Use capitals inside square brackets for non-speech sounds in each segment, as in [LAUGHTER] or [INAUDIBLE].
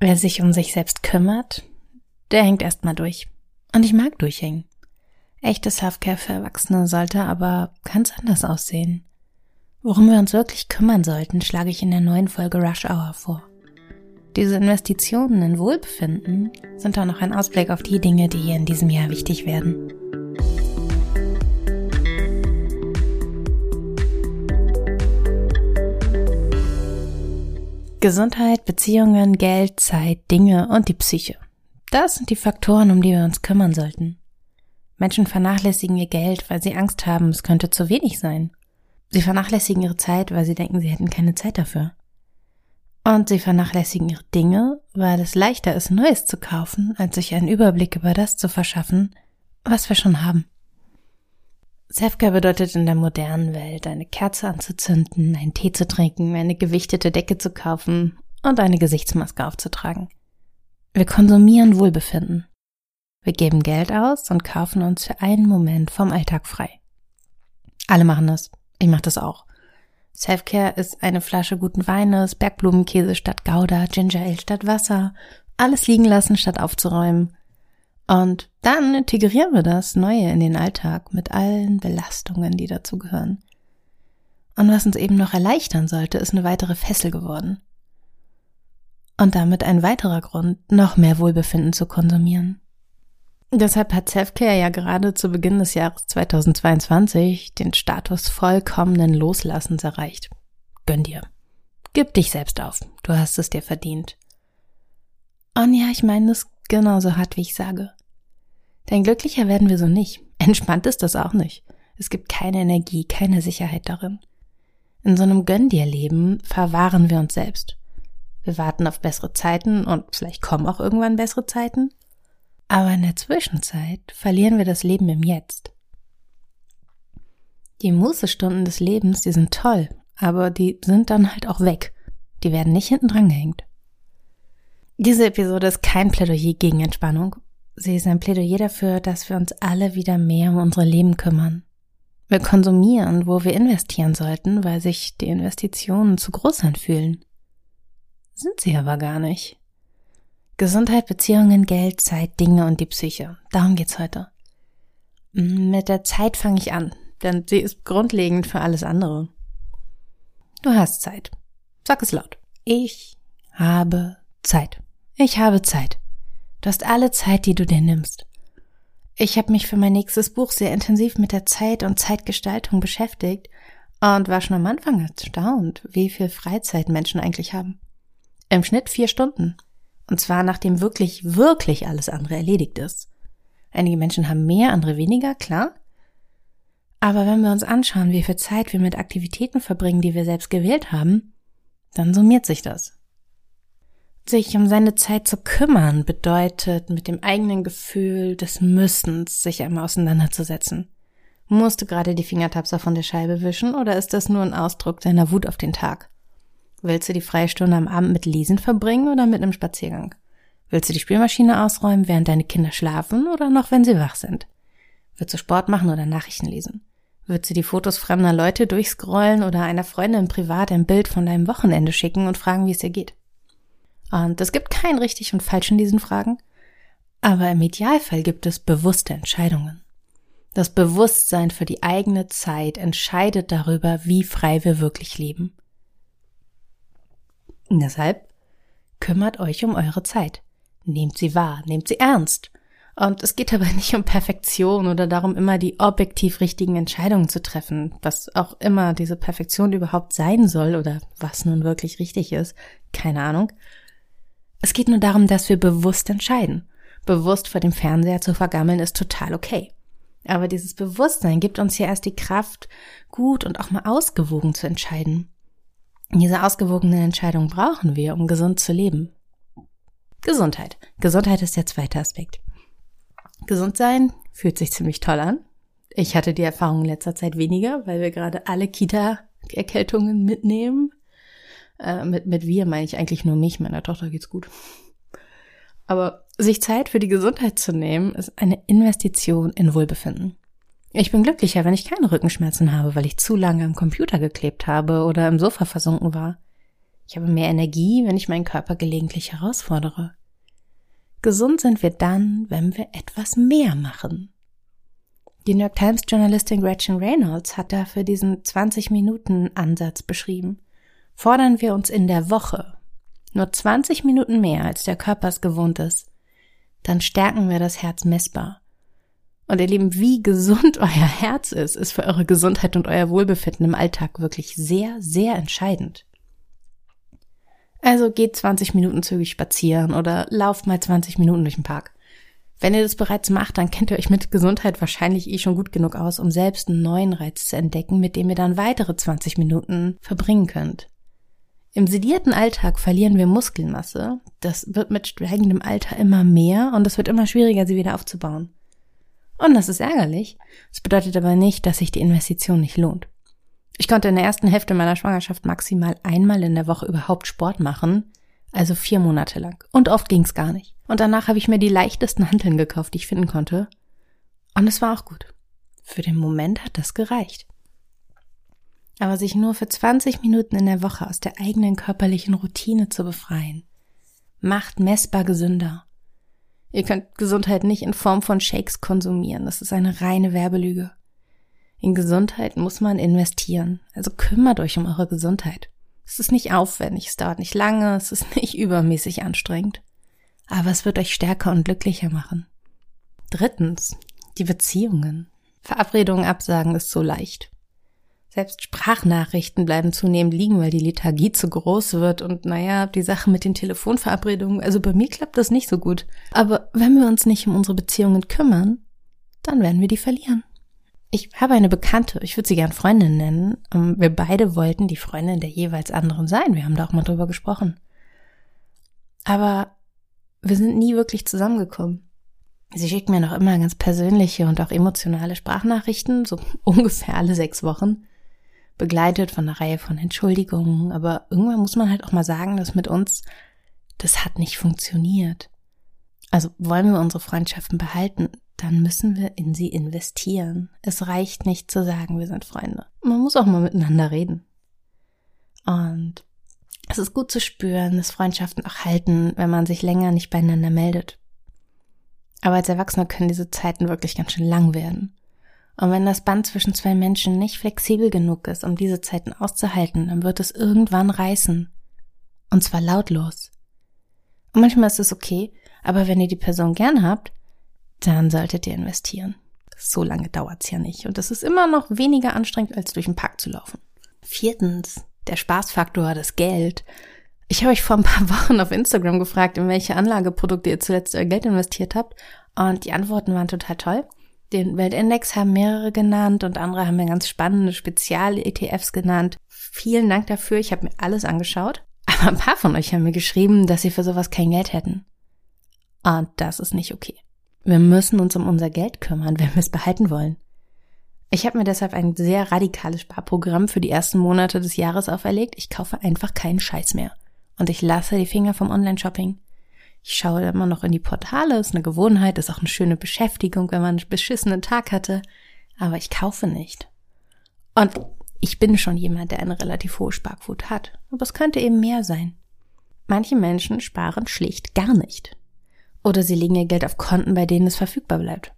Wer sich um sich selbst kümmert, der hängt erstmal durch. Und ich mag durchhängen. Echte Selfcare für Erwachsene sollte aber ganz anders aussehen. Worum wir uns wirklich kümmern sollten, schlage ich in der neuen Folge Rush Hour vor. Diese Investitionen in Wohlbefinden sind auch noch ein Ausblick auf die Dinge, die hier in diesem Jahr wichtig werden. Gesundheit, Beziehungen, Geld, Zeit, Dinge und die Psyche. Das sind die Faktoren, um die wir uns kümmern sollten. Menschen vernachlässigen ihr Geld, weil sie Angst haben, es könnte zu wenig sein. Sie vernachlässigen ihre Zeit, weil sie denken, sie hätten keine Zeit dafür. Und sie vernachlässigen ihre Dinge, weil es leichter ist, Neues zu kaufen, als sich einen Überblick über das zu verschaffen, was wir schon haben. Selfcare bedeutet in der modernen Welt, eine Kerze anzuzünden, einen Tee zu trinken, eine gewichtete Decke zu kaufen und eine Gesichtsmaske aufzutragen. Wir konsumieren Wohlbefinden. Wir geben Geld aus und kaufen uns für einen Moment vom Alltag frei. Alle machen das. Ich mache das auch. Selfcare ist eine Flasche guten Weines, Bergblumenkäse statt Gouda, Ginger Ale statt Wasser, alles liegen lassen statt aufzuräumen, und dann integrieren wir das Neue in den Alltag mit allen Belastungen, die dazugehören. Und was uns eben noch erleichtern sollte, ist eine weitere Fessel geworden. Und damit ein weiterer Grund, noch mehr Wohlbefinden zu konsumieren. Deshalb hat Selfcare ja gerade zu Beginn des Jahres 2022 den Status vollkommenen Loslassens erreicht. Gönn dir. Gib dich selbst auf. Du hast es dir verdient. Und ja, ich meine das genauso hart, wie ich sage. Denn glücklicher werden wir so nicht. [LAUGHS] Entspannt ist das auch nicht. Es gibt keine Energie, keine Sicherheit darin. In so einem Gönn dir Leben verwahren wir uns selbst. Wir warten auf bessere Zeiten und vielleicht kommen auch irgendwann bessere Zeiten. Aber in der Zwischenzeit verlieren wir das Leben im Jetzt. Die Mußestunden des Lebens, die sind toll, aber die sind dann halt auch weg. Die werden nicht hinten dran gehängt. Diese Episode ist kein Plädoyer gegen Entspannung. Sie ist ein Plädoyer dafür, dass wir uns alle wieder mehr um unsere Leben kümmern. Wir konsumieren, wo wir investieren sollten, weil sich die Investitionen zu groß anfühlen. Sind sie aber gar nicht. Gesundheit, Beziehungen, Geld, Zeit, Dinge und die Psyche. Darum geht's heute. Mit der Zeit fange ich an, denn sie ist grundlegend für alles andere. Du hast Zeit. Sag es laut. Ich habe Zeit. Ich habe Zeit. Du hast alle Zeit, die du dir nimmst. Ich habe mich für mein nächstes Buch sehr intensiv mit der Zeit und Zeitgestaltung beschäftigt und war schon am Anfang erstaunt, wie viel Freizeit Menschen eigentlich haben. Im Schnitt vier Stunden. Und zwar nachdem wirklich, wirklich alles andere erledigt ist. Einige Menschen haben mehr, andere weniger, klar. Aber wenn wir uns anschauen, wie viel Zeit wir mit Aktivitäten verbringen, die wir selbst gewählt haben, dann summiert sich das. Sich um seine Zeit zu kümmern bedeutet, mit dem eigenen Gefühl des Müssens sich einmal auseinanderzusetzen. Musst du gerade die Fingertapser von der Scheibe wischen oder ist das nur ein Ausdruck deiner Wut auf den Tag? Willst du die freie Stunde am Abend mit Lesen verbringen oder mit einem Spaziergang? Willst du die Spielmaschine ausräumen, während deine Kinder schlafen oder noch, wenn sie wach sind? Willst du Sport machen oder Nachrichten lesen? Willst du die Fotos fremder Leute durchscrollen oder einer Freundin privat ein Bild von deinem Wochenende schicken und fragen, wie es dir geht? Und es gibt kein richtig und falsch in diesen Fragen. Aber im Idealfall gibt es bewusste Entscheidungen. Das Bewusstsein für die eigene Zeit entscheidet darüber, wie frei wir wirklich leben. Und deshalb kümmert euch um eure Zeit. Nehmt sie wahr, nehmt sie ernst. Und es geht aber [LAUGHS] nicht um Perfektion oder darum, immer die objektiv richtigen Entscheidungen zu treffen, was auch immer diese Perfektion überhaupt sein soll oder was nun wirklich richtig ist, keine Ahnung. Es geht nur darum, dass wir bewusst entscheiden. Bewusst vor dem Fernseher zu vergammeln ist total okay. Aber dieses Bewusstsein gibt uns ja erst die Kraft, gut und auch mal ausgewogen zu entscheiden. Diese ausgewogene Entscheidung brauchen wir, um gesund zu leben. Gesundheit. Gesundheit ist der zweite Aspekt. Gesund sein fühlt sich ziemlich toll an. Ich hatte die Erfahrung in letzter Zeit weniger, weil wir gerade alle Kita-Erkältungen mitnehmen. Äh, mit, mit wir meine ich eigentlich nur mich, meiner Tochter geht's gut. Aber sich Zeit für die Gesundheit zu nehmen, ist eine Investition in Wohlbefinden. Ich bin glücklicher, wenn ich keine Rückenschmerzen habe, weil ich zu lange am Computer geklebt habe oder im Sofa versunken war. Ich habe mehr Energie, wenn ich meinen Körper gelegentlich herausfordere. Gesund sind wir dann, wenn wir etwas mehr machen. Die New York Times Journalistin Gretchen Reynolds hat dafür diesen 20-Minuten-Ansatz beschrieben. Fordern wir uns in der Woche nur 20 Minuten mehr, als der Körper es gewohnt ist, dann stärken wir das Herz messbar. Und ihr Lieben, wie gesund [LAUGHS] euer Herz ist, ist für eure Gesundheit und euer Wohlbefinden im Alltag wirklich sehr, sehr entscheidend. Also geht 20 Minuten zügig spazieren oder lauft mal 20 Minuten durch den Park. Wenn ihr das bereits macht, dann kennt ihr euch mit Gesundheit wahrscheinlich eh schon gut genug aus, um selbst einen neuen Reiz zu entdecken, mit dem ihr dann weitere 20 Minuten verbringen könnt. Im sedierten Alltag verlieren wir Muskelmasse. Das wird mit steigendem Alter immer mehr und es wird immer schwieriger, sie wieder aufzubauen. Und das ist ärgerlich. Das bedeutet aber nicht, dass sich die Investition nicht lohnt. Ich konnte in der ersten Hälfte meiner Schwangerschaft maximal einmal in der Woche überhaupt Sport machen, also vier Monate lang. Und oft ging's gar nicht. Und danach habe ich mir die leichtesten Hanteln gekauft, die ich finden konnte. Und es war auch gut. Für den Moment hat das gereicht. Aber sich nur für 20 Minuten in der Woche aus der eigenen körperlichen Routine zu befreien, macht messbar gesünder. Ihr könnt Gesundheit nicht in Form von Shakes konsumieren. Das ist eine reine Werbelüge. In Gesundheit muss man investieren. Also kümmert euch um eure Gesundheit. Es ist nicht aufwendig, es dauert nicht lange, es ist nicht [LAUGHS] übermäßig anstrengend. Aber es wird euch stärker und glücklicher machen. Drittens, die Beziehungen. Verabredungen absagen ist so leicht. Selbst Sprachnachrichten bleiben zunehmend liegen, weil die Lethargie zu groß wird und naja, die Sache mit den Telefonverabredungen, also bei mir klappt das nicht so gut. Aber wenn wir uns nicht um unsere Beziehungen kümmern, dann werden wir die verlieren. Ich habe eine Bekannte, ich würde sie gern Freundin nennen. Ähm, wir beide wollten die Freundin der jeweils anderen sein. Wir haben da auch mal drüber gesprochen. Aber wir sind nie wirklich zusammengekommen. Sie schickt mir noch immer ganz persönliche und auch emotionale Sprachnachrichten, so [LAUGHS] ungefähr alle sechs Wochen, begleitet von einer Reihe von Entschuldigungen. Aber irgendwann muss man halt auch mal sagen, dass mit uns, das hat nicht funktioniert. Also wollen wir unsere Freundschaften behalten, dann müssen wir in sie investieren. Es reicht nicht zu sagen, wir sind Freunde. Man muss auch mal miteinander reden. Und es ist gut zu spüren, dass Freundschaften auch halten, wenn man sich länger nicht beieinander meldet. Aber als Erwachsener können diese Zeiten wirklich ganz schön lang werden. Und wenn das Band zwischen zwei Menschen nicht flexibel genug ist, um diese Zeiten auszuhalten, dann wird es irgendwann reißen. Und zwar lautlos. Und manchmal ist es okay, aber wenn ihr die Person gern habt, dann solltet ihr investieren. So lange dauert's ja nicht. Und es ist immer noch weniger anstrengend, als durch den Park zu laufen. Viertens, der Spaßfaktor, das Geld. Ich habe euch vor ein paar [LAUGHS] Wochen auf Instagram gefragt, in welche Anlageprodukte ihr zuletzt euer Geld investiert habt. Und die Antworten waren total toll. Den Weltindex haben mehrere genannt und andere haben mir ganz spannende Spezial-ETFs genannt. Vielen Dank dafür. Ich habe mir alles angeschaut. Aber ein paar von euch haben mir geschrieben, dass sie für sowas kein Geld hätten. Und das ist nicht okay. Wir müssen uns um unser Geld kümmern, wenn wir es behalten wollen. Ich habe mir deshalb ein sehr radikales Sparprogramm für die ersten Monate des Jahres auferlegt. Ich kaufe einfach keinen Scheiß mehr. Und ich lasse die Finger vom Online-Shopping. Ich schaue immer noch in die Portale, ist eine Gewohnheit, ist auch eine schöne Beschäftigung, wenn man einen beschissenen Tag hatte. Aber ich kaufe nicht. Und ich bin schon jemand, der eine relativ hohe Sparquote hat. Aber es könnte eben mehr sein. Manche Menschen sparen schlicht gar nicht. Oder sie legen ihr Geld auf Konten, bei denen es verfügbar bleibt.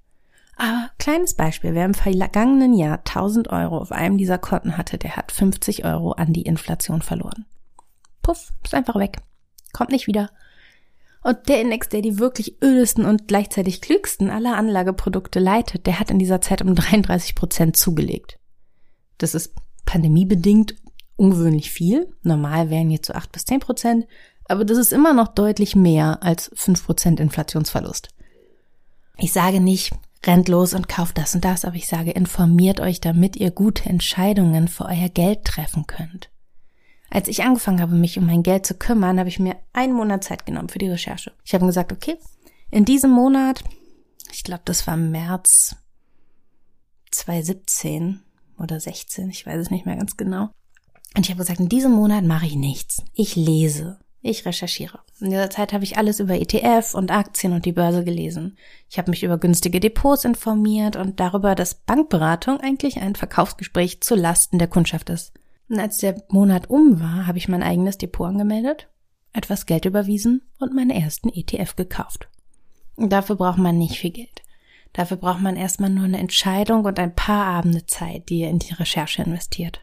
Aber kleines Beispiel, wer im vergangenen Jahr 1000 Euro auf einem dieser Konten hatte, der hat 50 Euro an die Inflation verloren. Puff, ist einfach weg. Kommt nicht wieder. Und der Index, der die wirklich ödesten und gleichzeitig klügsten aller Anlageprodukte leitet, der hat in dieser Zeit um 33 Prozent zugelegt. Das ist pandemiebedingt ungewöhnlich viel. Normal wären jetzt so 8 bis 10 Prozent. Aber das ist immer noch deutlich mehr als 5% Inflationsverlust. Ich sage nicht, rennt los und kauft das und das, aber ich sage, informiert euch, damit ihr gute Entscheidungen für euer Geld treffen könnt. Als ich angefangen habe, mich um mein Geld zu kümmern, habe ich mir einen Monat Zeit genommen für die Recherche. Ich habe gesagt, okay, in diesem Monat, ich glaube, das war März 2017 oder 16, ich weiß es nicht mehr ganz genau. Und ich habe gesagt, in diesem Monat mache ich nichts. Ich lese. Ich recherchiere. In dieser Zeit habe ich alles über ETF und Aktien und die Börse gelesen. Ich habe mich über günstige Depots informiert und darüber, dass Bankberatung eigentlich ein Verkaufsgespräch zu Lasten der Kundschaft ist. Und als der Monat um war, habe ich mein eigenes Depot angemeldet, etwas Geld überwiesen und meinen ersten ETF gekauft. Und dafür braucht man nicht viel Geld. Dafür braucht man erstmal nur eine Entscheidung und ein paar Abende Zeit, die ihr in die Recherche investiert.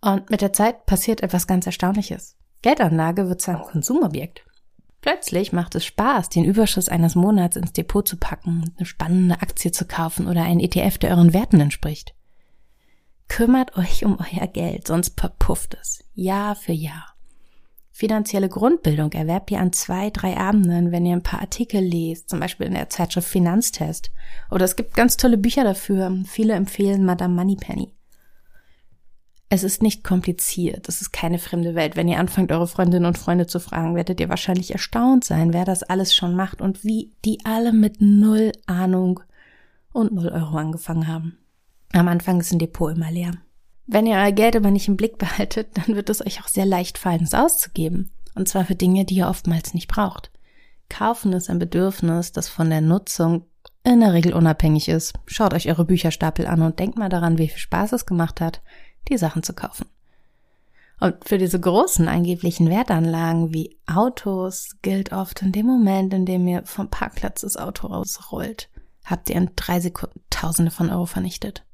Und mit der Zeit passiert etwas ganz Erstaunliches. Geldanlage wird zu einem Konsumobjekt. Plötzlich macht es Spaß, den Überschuss eines Monats ins Depot zu packen, eine spannende Aktie zu kaufen oder einen ETF, der euren Werten entspricht. Kümmert euch um euer Geld, sonst verpufft es. Jahr für Jahr. Finanzielle Grundbildung erwerbt ihr an zwei, drei Abenden, wenn ihr ein paar Artikel lest, zum Beispiel in der Zeitschrift Finanztest. Oder es gibt ganz tolle Bücher dafür. Viele empfehlen Madame Moneypenny. Es ist nicht kompliziert, es ist keine fremde Welt. Wenn ihr anfangt, eure Freundinnen und Freunde zu fragen, werdet ihr wahrscheinlich erstaunt sein, wer das alles schon macht und wie die alle mit null Ahnung und null Euro angefangen haben. Am Anfang ist ein Depot immer leer. Wenn ihr euer Geld aber nicht im Blick behaltet, [LAUGHS] dann wird es euch auch sehr leicht fallen, es auszugeben. Und zwar für Dinge, die ihr oftmals nicht braucht. Kaufen ist ein Bedürfnis, das von der Nutzung in der Regel unabhängig ist. Schaut euch eure Bücherstapel an und denkt mal daran, wie viel Spaß es gemacht hat, die Sachen zu kaufen. Und für diese großen angeblichen Wertanlagen wie Autos gilt oft in dem Moment, in dem ihr vom Parkplatz das Auto rausrollt, habt ihr in drei Sekunden Tausende von Euro vernichtet.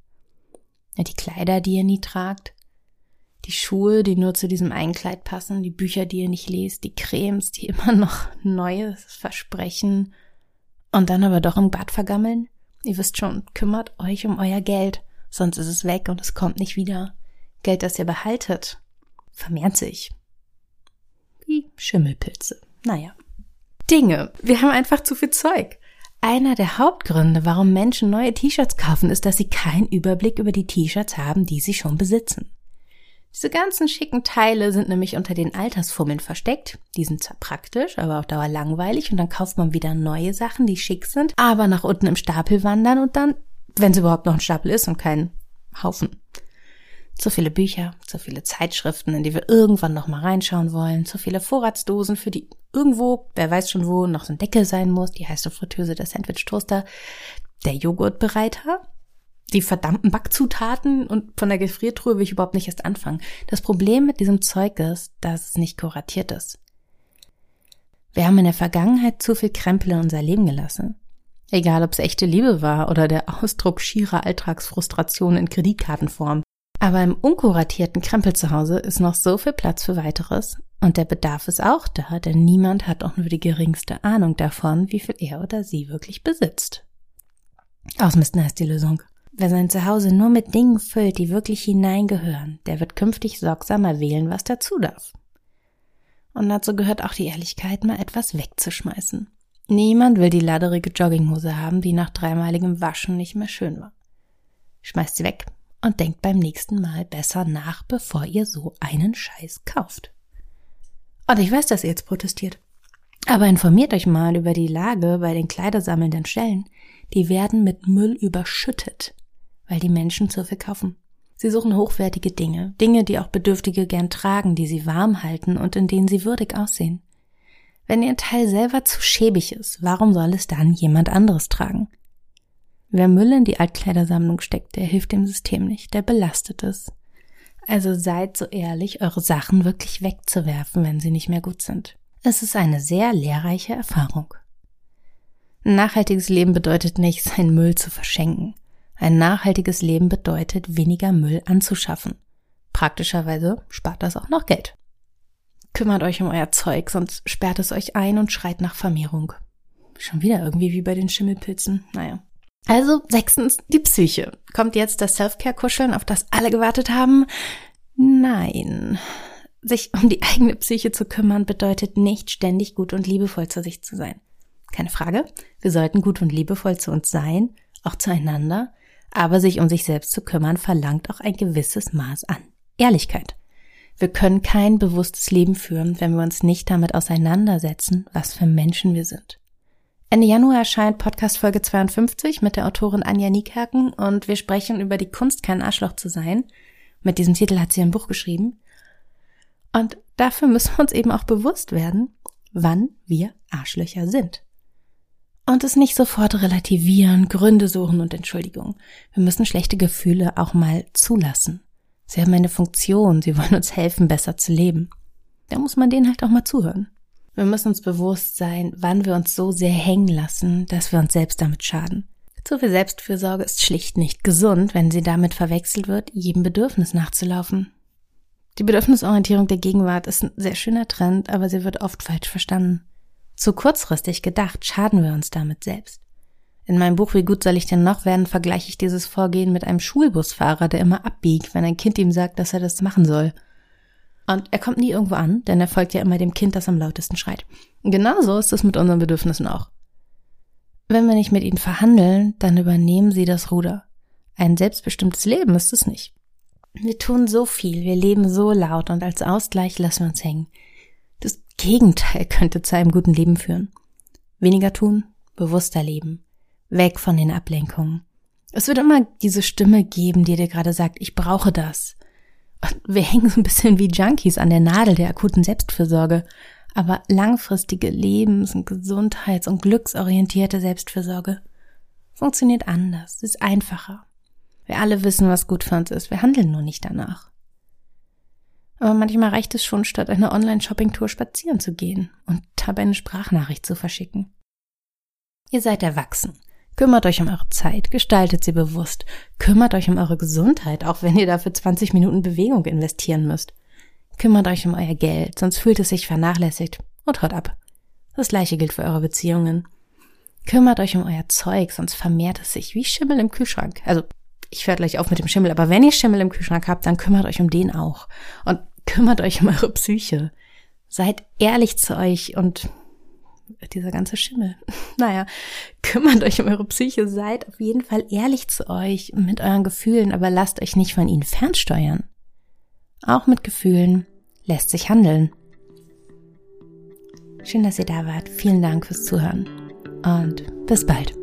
Ja, die Kleider, die ihr nie tragt, die Schuhe, die nur zu diesem Einkleid passen, die Bücher, die ihr nicht lest, die Cremes, die [LAUGHS] immer noch Neues versprechen und dann aber doch im Bad vergammeln. Ihr wisst schon, kümmert euch um euer Geld, sonst ist es weg und es kommt nicht wieder. Geld, das ihr behaltet, vermehrt sich. Wie Schimmelpilze. Naja. Dinge. Wir haben einfach zu viel Zeug. Einer der Hauptgründe, warum Menschen neue T-Shirts kaufen, ist, dass sie keinen Überblick über die T-Shirts haben, die sie schon besitzen. Diese ganzen schicken Teile sind nämlich unter den Altersfummeln versteckt. Die sind zwar praktisch, aber auf Dauer langweilig und dann kauft man wieder neue Sachen, die schick sind, aber nach unten im Stapel wandern und dann, wenn es überhaupt noch ein Stapel ist und kein Haufen. Zu viele Bücher, zu viele Zeitschriften, in die wir irgendwann noch mal reinschauen wollen, zu viele Vorratsdosen, für die irgendwo, wer weiß schon wo, noch so ein Deckel sein muss, die heiße Fritteuse, der Sandwich-Toaster, der Joghurtbereiter, die verdammten Backzutaten und von der Gefriertruhe will ich überhaupt nicht erst anfangen. Das Problem mit diesem Zeug ist, dass es nicht kuratiert ist. Wir haben in der Vergangenheit zu viel Krempel in unser Leben gelassen. Egal, ob es echte Liebe war oder der Ausdruck schierer Alltagsfrustration in Kreditkartenform. Aber im unkuratierten Krempel zu Hause ist noch so viel Platz für weiteres und der Bedarf ist auch da, denn niemand hat auch nur die geringste Ahnung davon, wie viel er oder sie wirklich besitzt. Ausmisten heißt die Lösung. Wer sein Zuhause nur mit Dingen füllt, die wirklich hineingehören, der wird künftig sorgsamer wählen, was dazu darf. Und dazu gehört auch die Ehrlichkeit, mal etwas wegzuschmeißen. Niemand will die laderige Jogginghose haben, die nach dreimaligem Waschen nicht mehr schön war. Schmeißt sie weg, und denkt beim nächsten Mal besser nach, bevor ihr so einen Scheiß kauft. Und ich weiß, dass ihr jetzt protestiert. Aber informiert euch mal über die Lage bei den kleidersammelnden Stellen. Die werden mit Müll überschüttet, weil die Menschen zu viel kaufen. Sie suchen hochwertige Dinge, Dinge, die auch Bedürftige gern tragen, die sie warm halten und in denen sie würdig aussehen. Wenn ihr Teil selber zu schäbig ist, warum soll es dann jemand anderes tragen? Wer Müll in die Altkleidersammlung steckt, der hilft dem System nicht, der belastet es. Also seid so ehrlich, eure Sachen wirklich wegzuwerfen, wenn sie nicht mehr gut sind. Es ist eine sehr lehrreiche Erfahrung. Nachhaltiges Leben bedeutet nicht, sein Müll zu verschenken. Ein nachhaltiges Leben bedeutet, weniger Müll anzuschaffen. Praktischerweise spart das auch noch Geld. Kümmert euch um euer Zeug, sonst sperrt es euch ein und schreit nach Vermehrung. Schon wieder irgendwie wie bei den Schimmelpilzen. Naja. Also sechstens, die Psyche. Kommt jetzt das Self-Care-Kuscheln, auf das alle gewartet haben? Nein. Sich um die eigene Psyche zu kümmern bedeutet nicht ständig gut und liebevoll zu sich zu sein. Keine Frage. Wir sollten gut und liebevoll zu uns sein, auch zueinander. Aber sich um sich selbst zu kümmern verlangt auch ein gewisses Maß an Ehrlichkeit. Wir können kein bewusstes Leben führen, wenn wir uns nicht damit auseinandersetzen, was für Menschen wir sind. Ende Januar erscheint Podcast Folge 52 mit der Autorin Anja Niekerken und wir sprechen über die Kunst, kein Arschloch zu sein. Mit diesem Titel hat sie ein Buch geschrieben. Und dafür müssen wir uns eben auch bewusst werden, wann wir Arschlöcher sind. Und es nicht sofort relativieren, Gründe suchen und Entschuldigung. Wir müssen schlechte Gefühle auch mal zulassen. Sie haben eine Funktion, sie wollen uns helfen, besser zu leben. Da muss man denen halt auch mal zuhören. Wir müssen uns bewusst sein, wann wir uns so sehr hängen lassen, dass wir uns selbst damit schaden. Zu viel Selbstfürsorge ist schlicht nicht gesund, wenn sie damit verwechselt wird, jedem Bedürfnis nachzulaufen. Die Bedürfnisorientierung der Gegenwart ist ein sehr schöner Trend, aber sie wird oft falsch verstanden. Zu kurzfristig gedacht schaden wir uns damit selbst. In meinem Buch Wie gut soll ich denn noch werden, vergleiche ich dieses Vorgehen mit einem Schulbusfahrer, der immer abbiegt, wenn ein Kind ihm sagt, dass er das machen soll. Und er kommt nie irgendwo an, denn er folgt ja immer dem Kind, das am lautesten schreit. genauso ist es mit unseren Bedürfnissen auch. Wenn wir nicht mit ihnen verhandeln, dann übernehmen sie das Ruder. Ein selbstbestimmtes Leben ist es nicht. Wir tun so viel, wir leben so laut und als Ausgleich lassen wir uns hängen. Das Gegenteil könnte zu einem guten Leben führen. Weniger tun, bewusster leben. Weg von den Ablenkungen. Es wird immer diese Stimme geben, die dir gerade sagt, ich brauche das. Wir hängen so ein bisschen wie Junkies an der Nadel der akuten Selbstfürsorge. Aber langfristige Lebens- und Gesundheits- und glücksorientierte Selbstfürsorge funktioniert anders, ist einfacher. Wir alle wissen, was gut für uns ist, wir handeln nur nicht danach. Aber manchmal reicht es schon, statt einer Online-Shopping-Tour spazieren zu gehen und dabei eine Sprachnachricht zu verschicken. Ihr seid erwachsen. Kümmert euch um eure Zeit, gestaltet sie bewusst, kümmert euch um eure Gesundheit, auch wenn ihr dafür 20 Minuten Bewegung investieren müsst. Kümmert euch um euer Geld, sonst fühlt es sich vernachlässigt und haut ab. Das gleiche gilt für eure Beziehungen. Kümmert euch um euer Zeug, sonst vermehrt es sich wie Schimmel im Kühlschrank. Also, ich höre gleich auf mit dem Schimmel, aber wenn ihr Schimmel im Kühlschrank habt, dann kümmert euch um den auch. Und kümmert euch um eure Psyche. Seid ehrlich zu euch und dieser ganze Schimmel. [LAUGHS] Naja, kümmert euch um eure Psyche, seid auf jeden Fall ehrlich zu euch mit euren Gefühlen, aber lasst euch nicht von ihnen fernsteuern. Auch mit Gefühlen lässt sich handeln. Schön, dass ihr da wart. Vielen Dank fürs Zuhören und bis bald.